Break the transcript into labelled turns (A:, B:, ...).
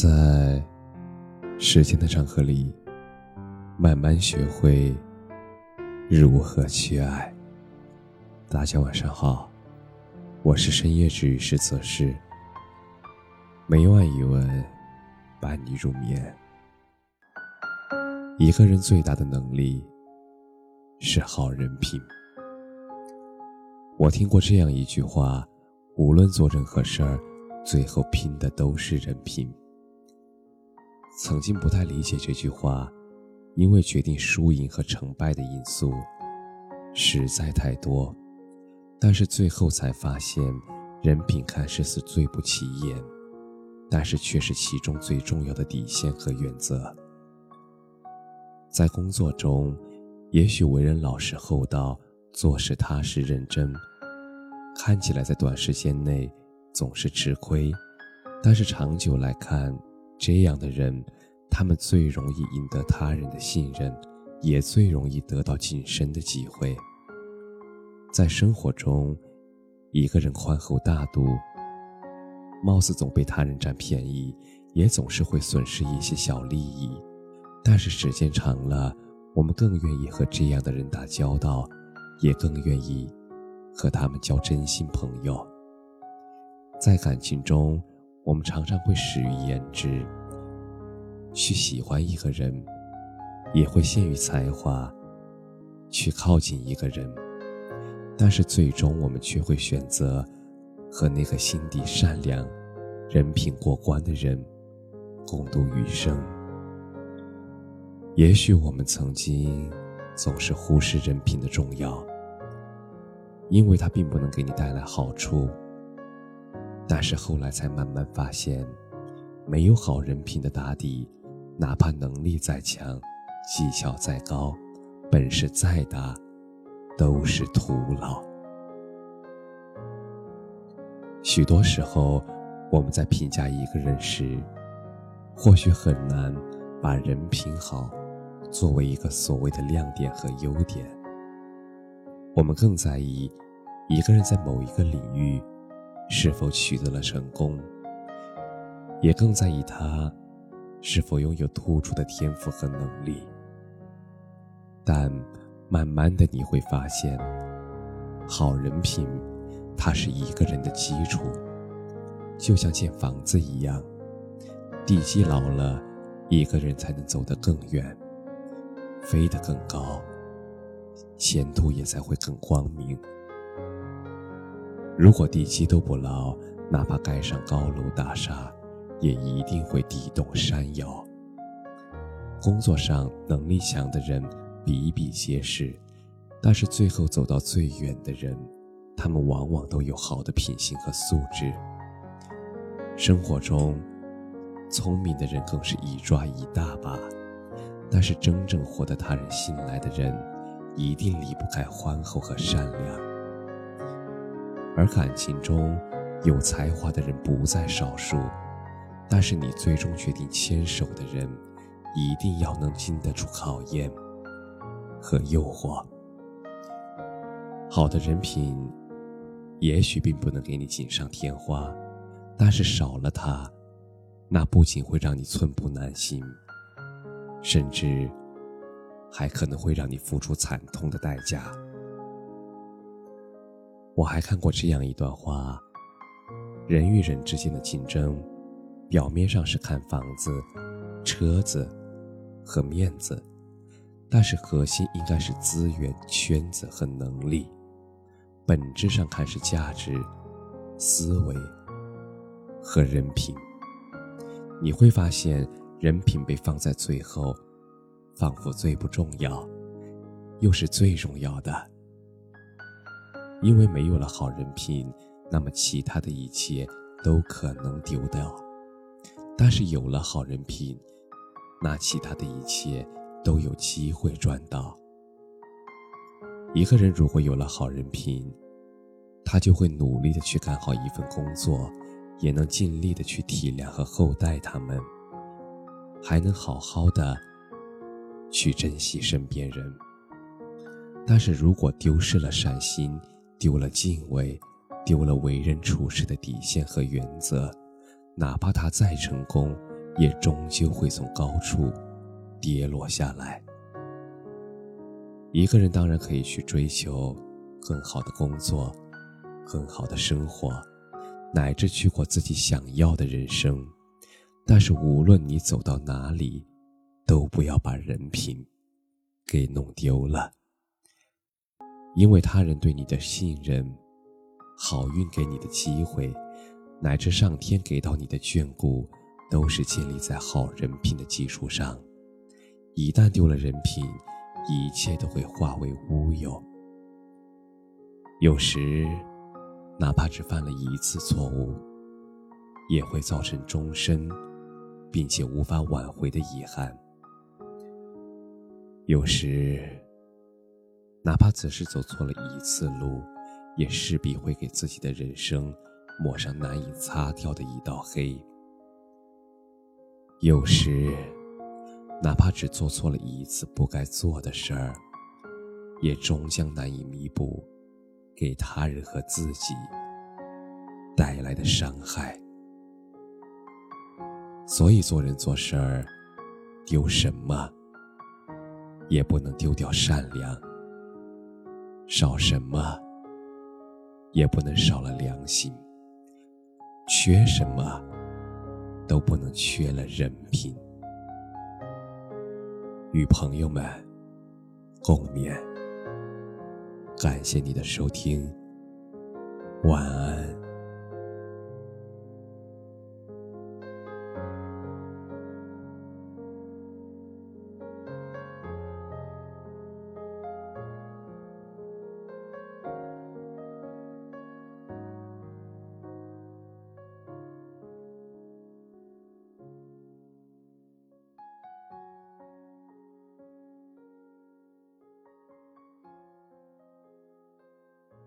A: 在时间的长河里，慢慢学会如何去爱。大家晚上好，我是深夜治愈师泽师。每晚一文伴你入眠。一个人最大的能力是好人品。我听过这样一句话：无论做任何事儿，最后拼的都是人品。曾经不太理解这句话，因为决定输赢和成败的因素实在太多。但是最后才发现，人品看似是最不起眼，但是却是其中最重要的底线和原则。在工作中，也许为人老实厚道，做事踏实认真，看起来在短时间内总是吃亏，但是长久来看。这样的人，他们最容易赢得他人的信任，也最容易得到晋升的机会。在生活中，一个人宽厚大度，貌似总被他人占便宜，也总是会损失一些小利益。但是时间长了，我们更愿意和这样的人打交道，也更愿意和他们交真心朋友。在感情中。我们常常会始于颜值，去喜欢一个人，也会限于才华，去靠近一个人，但是最终我们却会选择和那个心地善良、人品过关的人共度余生。也许我们曾经总是忽视人品的重要，因为它并不能给你带来好处。但是后来才慢慢发现，没有好人品的打底，哪怕能力再强，技巧再高，本事再大，都是徒劳。许多时候，我们在评价一个人时，或许很难把人品好作为一个所谓的亮点和优点。我们更在意一个人在某一个领域。是否取得了成功，也更在意他是否拥有突出的天赋和能力。但慢慢的你会发现，好人品，它是一个人的基础，就像建房子一样，地基牢了，一个人才能走得更远，飞得更高，前途也才会更光明。如果地基都不牢，哪怕盖上高楼大厦，也一定会地动山摇。工作上能力强的人比比皆是，但是最后走到最远的人，他们往往都有好的品行和素质。生活中，聪明的人更是一抓一大把，但是真正获得他人信赖的人，一定离不开宽厚和善良。而感情中，有才华的人不在少数，但是你最终决定牵手的人，一定要能经得住考验和诱惑。好的人品，也许并不能给你锦上添花，但是少了它，那不仅会让你寸步难行，甚至还可能会让你付出惨痛的代价。我还看过这样一段话：人与人之间的竞争，表面上是看房子、车子和面子，但是核心应该是资源、圈子和能力。本质上看是价值、思维和人品。你会发现，人品被放在最后，仿佛最不重要，又是最重要的。因为没有了好人品，那么其他的一切都可能丢掉；但是有了好人品，那其他的一切都有机会赚到。一个人如果有了好人品，他就会努力的去干好一份工作，也能尽力的去体谅和厚待他们，还能好好的去珍惜身边人。但是如果丢失了善心，丢了敬畏，丢了为人处事的底线和原则，哪怕他再成功，也终究会从高处跌落下来。一个人当然可以去追求更好的工作、更好的生活，乃至去过自己想要的人生。但是无论你走到哪里，都不要把人品给弄丢了。因为他人对你的信任、好运给你的机会，乃至上天给到你的眷顾，都是建立在好人品的基础上。一旦丢了人品，一切都会化为乌有。有时，哪怕只犯了一次错误，也会造成终身，并且无法挽回的遗憾。有时，哪怕只是走错了一次路，也势必会给自己的人生抹上难以擦掉的一道黑。有时，哪怕只做错了一次不该做的事儿，也终将难以弥补给他人和自己带来的伤害。所以做人做事儿，丢什么也不能丢掉善良；少什么也不能少了良心；缺什么都不能缺了人品。与朋友们共勉。感谢你的收听，晚安。